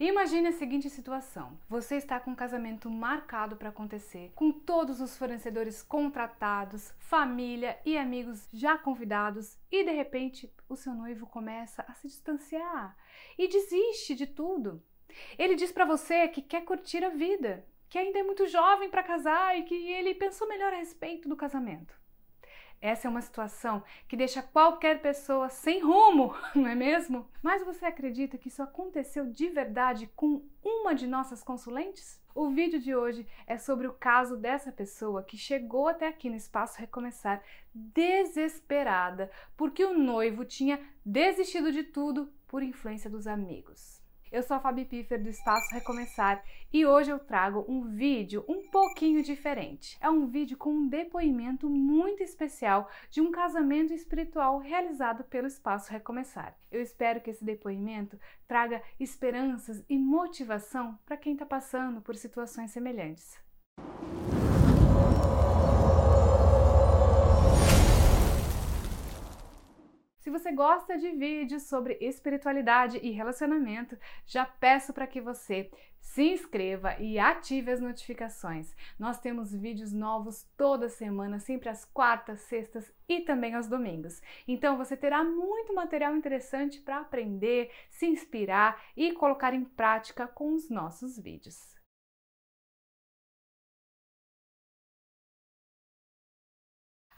Imagine a seguinte situação: você está com um casamento marcado para acontecer, com todos os fornecedores contratados, família e amigos já convidados, e de repente o seu noivo começa a se distanciar e desiste de tudo. Ele diz para você que quer curtir a vida, que ainda é muito jovem para casar e que ele pensou melhor a respeito do casamento. Essa é uma situação que deixa qualquer pessoa sem rumo, não é mesmo? Mas você acredita que isso aconteceu de verdade com uma de nossas consulentes? O vídeo de hoje é sobre o caso dessa pessoa que chegou até aqui no Espaço Recomeçar desesperada porque o noivo tinha desistido de tudo por influência dos amigos. Eu sou a Fabi Piffer do Espaço Recomeçar e hoje eu trago um vídeo um pouquinho diferente. É um vídeo com um depoimento muito especial de um casamento espiritual realizado pelo Espaço Recomeçar. Eu espero que esse depoimento traga esperanças e motivação para quem está passando por situações semelhantes. Se você gosta de vídeos sobre espiritualidade e relacionamento, já peço para que você se inscreva e ative as notificações. Nós temos vídeos novos toda semana, sempre às quartas, sextas e também aos domingos. Então você terá muito material interessante para aprender, se inspirar e colocar em prática com os nossos vídeos.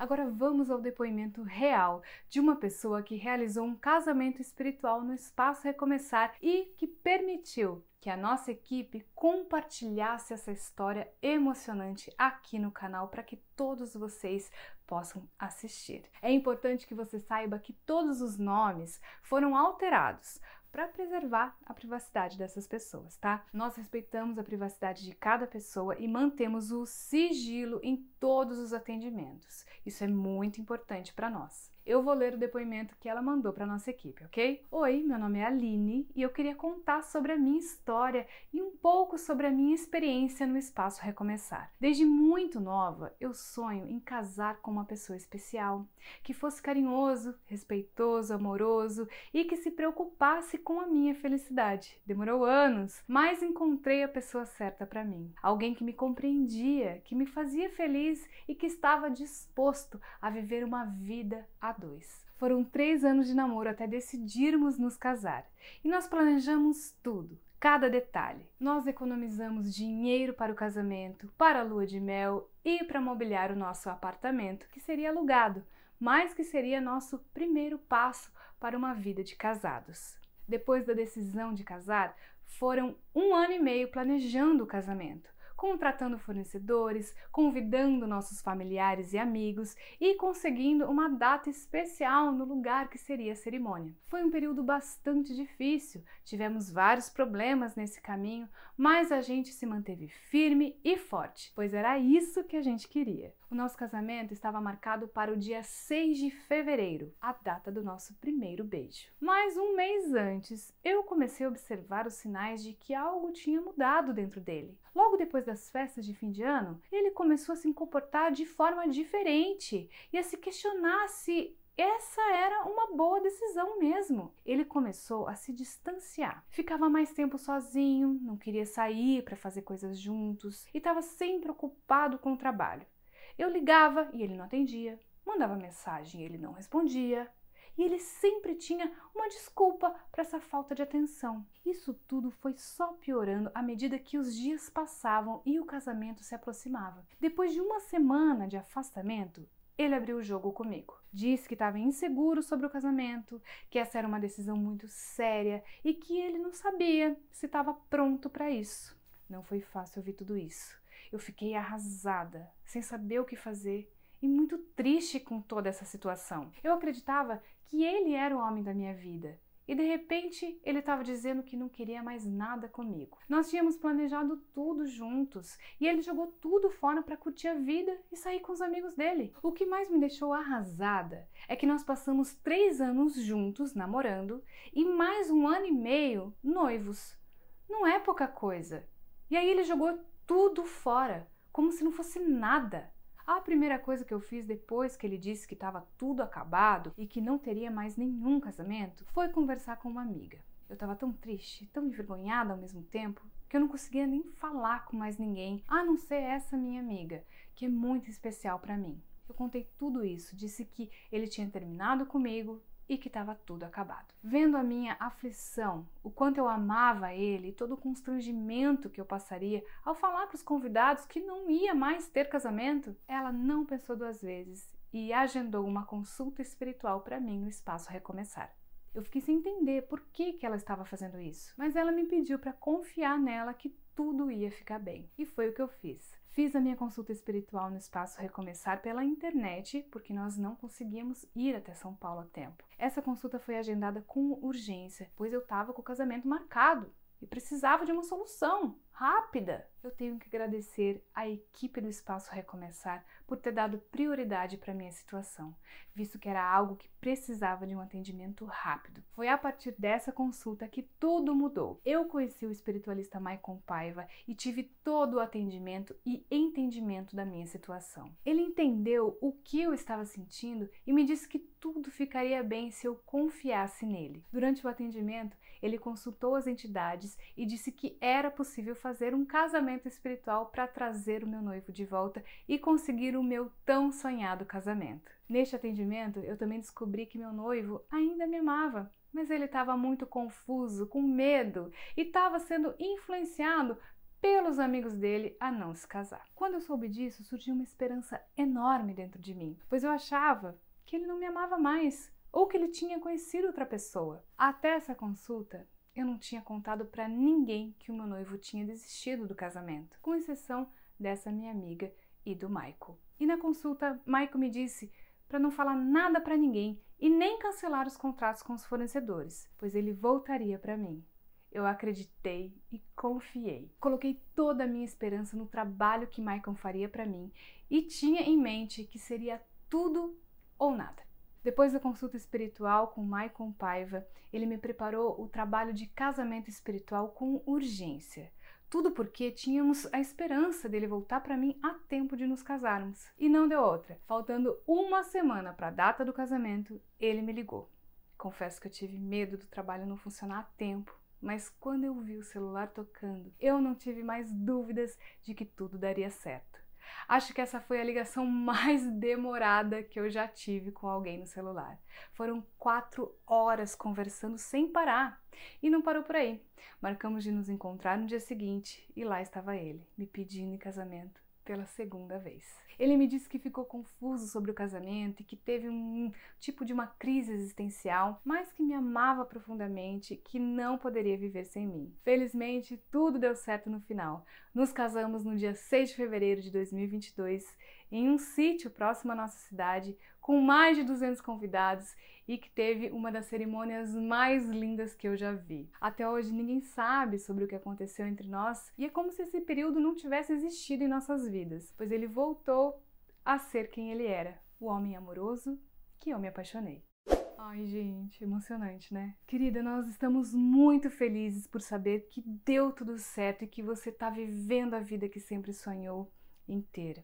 Agora vamos ao depoimento real de uma pessoa que realizou um casamento espiritual no Espaço Recomeçar e que permitiu que a nossa equipe compartilhasse essa história emocionante aqui no canal para que todos vocês possam assistir. É importante que você saiba que todos os nomes foram alterados para preservar a privacidade dessas pessoas, tá? Nós respeitamos a privacidade de cada pessoa e mantemos o sigilo em todos os atendimentos. Isso é muito importante para nós. Eu vou ler o depoimento que ela mandou para nossa equipe, ok? Oi, meu nome é Aline e eu queria contar sobre a minha história e um pouco sobre a minha experiência no Espaço Recomeçar. Desde muito nova, eu sonho em casar com uma pessoa especial, que fosse carinhoso, respeitoso, amoroso e que se preocupasse com a minha felicidade. Demorou anos, mas encontrei a pessoa certa para mim. Alguém que me compreendia, que me fazia feliz e que estava disposto a viver uma vida a a dois. Foram três anos de namoro até decidirmos nos casar e nós planejamos tudo, cada detalhe. Nós economizamos dinheiro para o casamento, para a lua de mel e para mobiliar o nosso apartamento, que seria alugado, mas que seria nosso primeiro passo para uma vida de casados. Depois da decisão de casar, foram um ano e meio planejando o casamento contratando fornecedores, convidando nossos familiares e amigos e conseguindo uma data especial no lugar que seria a cerimônia. Foi um período bastante difícil, tivemos vários problemas nesse caminho, mas a gente se manteve firme e forte, pois era isso que a gente queria. O nosso casamento estava marcado para o dia 6 de fevereiro, a data do nosso primeiro beijo. Mas um mês antes, eu comecei a observar os sinais de que algo tinha mudado dentro dele. Logo depois das festas de fim de ano, ele começou a se comportar de forma diferente e a se questionar se essa era uma boa decisão mesmo. Ele começou a se distanciar. Ficava mais tempo sozinho, não queria sair para fazer coisas juntos e estava sempre ocupado com o trabalho. Eu ligava e ele não atendia, mandava mensagem e ele não respondia. E ele sempre tinha uma desculpa para essa falta de atenção. Isso tudo foi só piorando à medida que os dias passavam e o casamento se aproximava. Depois de uma semana de afastamento, ele abriu o jogo comigo. Disse que estava inseguro sobre o casamento, que essa era uma decisão muito séria e que ele não sabia se estava pronto para isso. Não foi fácil ouvir tudo isso. Eu fiquei arrasada, sem saber o que fazer e muito triste com toda essa situação. Eu acreditava que ele era o homem da minha vida. E de repente ele estava dizendo que não queria mais nada comigo. Nós tínhamos planejado tudo juntos e ele jogou tudo fora para curtir a vida e sair com os amigos dele. O que mais me deixou arrasada é que nós passamos três anos juntos namorando e mais um ano e meio noivos. Não é pouca coisa. E aí ele jogou tudo fora, como se não fosse nada. A primeira coisa que eu fiz depois que ele disse que estava tudo acabado e que não teria mais nenhum casamento foi conversar com uma amiga. Eu estava tão triste, tão envergonhada ao mesmo tempo, que eu não conseguia nem falar com mais ninguém, a não ser essa minha amiga, que é muito especial para mim. Eu contei tudo isso, disse que ele tinha terminado comigo e que estava tudo acabado. Vendo a minha aflição, o quanto eu amava ele e todo o constrangimento que eu passaria ao falar para os convidados que não ia mais ter casamento, ela não pensou duas vezes e agendou uma consulta espiritual para mim no espaço Recomeçar. Eu fiquei sem entender por que, que ela estava fazendo isso, mas ela me pediu para confiar nela que tudo ia ficar bem. E foi o que eu fiz. Fiz a minha consulta espiritual no espaço Recomeçar pela internet, porque nós não conseguíamos ir até São Paulo a tempo. Essa consulta foi agendada com urgência, pois eu estava com o casamento marcado e precisava de uma solução rápida. Eu tenho que agradecer à equipe do Espaço Recomeçar por ter dado prioridade para minha situação, visto que era algo que precisava de um atendimento rápido. Foi a partir dessa consulta que tudo mudou. Eu conheci o espiritualista Maicon Paiva e tive todo o atendimento e entendimento da minha situação. Ele entendeu o que eu estava sentindo e me disse que tudo ficaria bem se eu confiasse nele. Durante o atendimento, ele consultou as entidades e disse que era possível fazer um casamento espiritual para trazer o meu noivo de volta e conseguir o meu tão sonhado casamento. Neste atendimento, eu também descobri que meu noivo ainda me amava, mas ele estava muito confuso, com medo e estava sendo influenciado pelos amigos dele a não se casar. Quando eu soube disso, surgiu uma esperança enorme dentro de mim, pois eu achava que ele não me amava mais ou que ele tinha conhecido outra pessoa. Até essa consulta, eu não tinha contado para ninguém que o meu noivo tinha desistido do casamento, com exceção dessa minha amiga e do Michael. E na consulta, Michael me disse para não falar nada para ninguém e nem cancelar os contratos com os fornecedores, pois ele voltaria para mim. Eu acreditei e confiei. Coloquei toda a minha esperança no trabalho que Michael faria para mim e tinha em mente que seria tudo ou nada. Depois da consulta espiritual com Maicon Paiva, ele me preparou o trabalho de casamento espiritual com urgência. Tudo porque tínhamos a esperança dele voltar para mim a tempo de nos casarmos. E não deu outra. Faltando uma semana para a data do casamento, ele me ligou. Confesso que eu tive medo do trabalho não funcionar a tempo, mas quando eu vi o celular tocando, eu não tive mais dúvidas de que tudo daria certo. Acho que essa foi a ligação mais demorada que eu já tive com alguém no celular. Foram quatro horas conversando sem parar. E não parou por aí. Marcamos de nos encontrar no dia seguinte e lá estava ele, me pedindo em casamento pela segunda vez. Ele me disse que ficou confuso sobre o casamento e que teve um tipo de uma crise existencial, mas que me amava profundamente, que não poderia viver sem mim. Felizmente, tudo deu certo no final. Nos casamos no dia 6 de fevereiro de 2022 em um sítio próximo à nossa cidade, com mais de 200 convidados e que teve uma das cerimônias mais lindas que eu já vi. Até hoje ninguém sabe sobre o que aconteceu entre nós e é como se esse período não tivesse existido em nossas vidas, pois ele voltou a ser quem ele era, o homem amoroso que eu me apaixonei. Ai, gente, emocionante, né? Querida, nós estamos muito felizes por saber que deu tudo certo e que você está vivendo a vida que sempre sonhou inteira.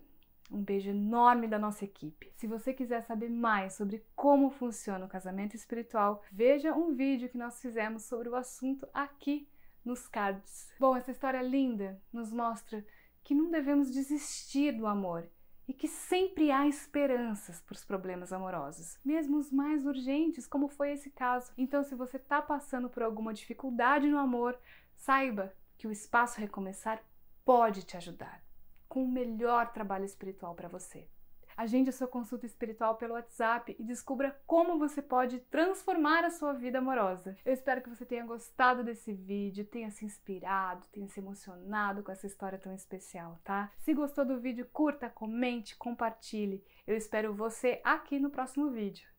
Um beijo enorme da nossa equipe. Se você quiser saber mais sobre como funciona o casamento espiritual, veja um vídeo que nós fizemos sobre o assunto aqui nos cards. Bom, essa história linda nos mostra que não devemos desistir do amor e que sempre há esperanças para os problemas amorosos, mesmo os mais urgentes, como foi esse caso. Então, se você está passando por alguma dificuldade no amor, saiba que o Espaço Recomeçar pode te ajudar com o melhor trabalho espiritual para você. Agende a sua consulta espiritual pelo WhatsApp e descubra como você pode transformar a sua vida amorosa. Eu espero que você tenha gostado desse vídeo, tenha se inspirado, tenha se emocionado com essa história tão especial, tá? Se gostou do vídeo, curta, comente, compartilhe. Eu espero você aqui no próximo vídeo.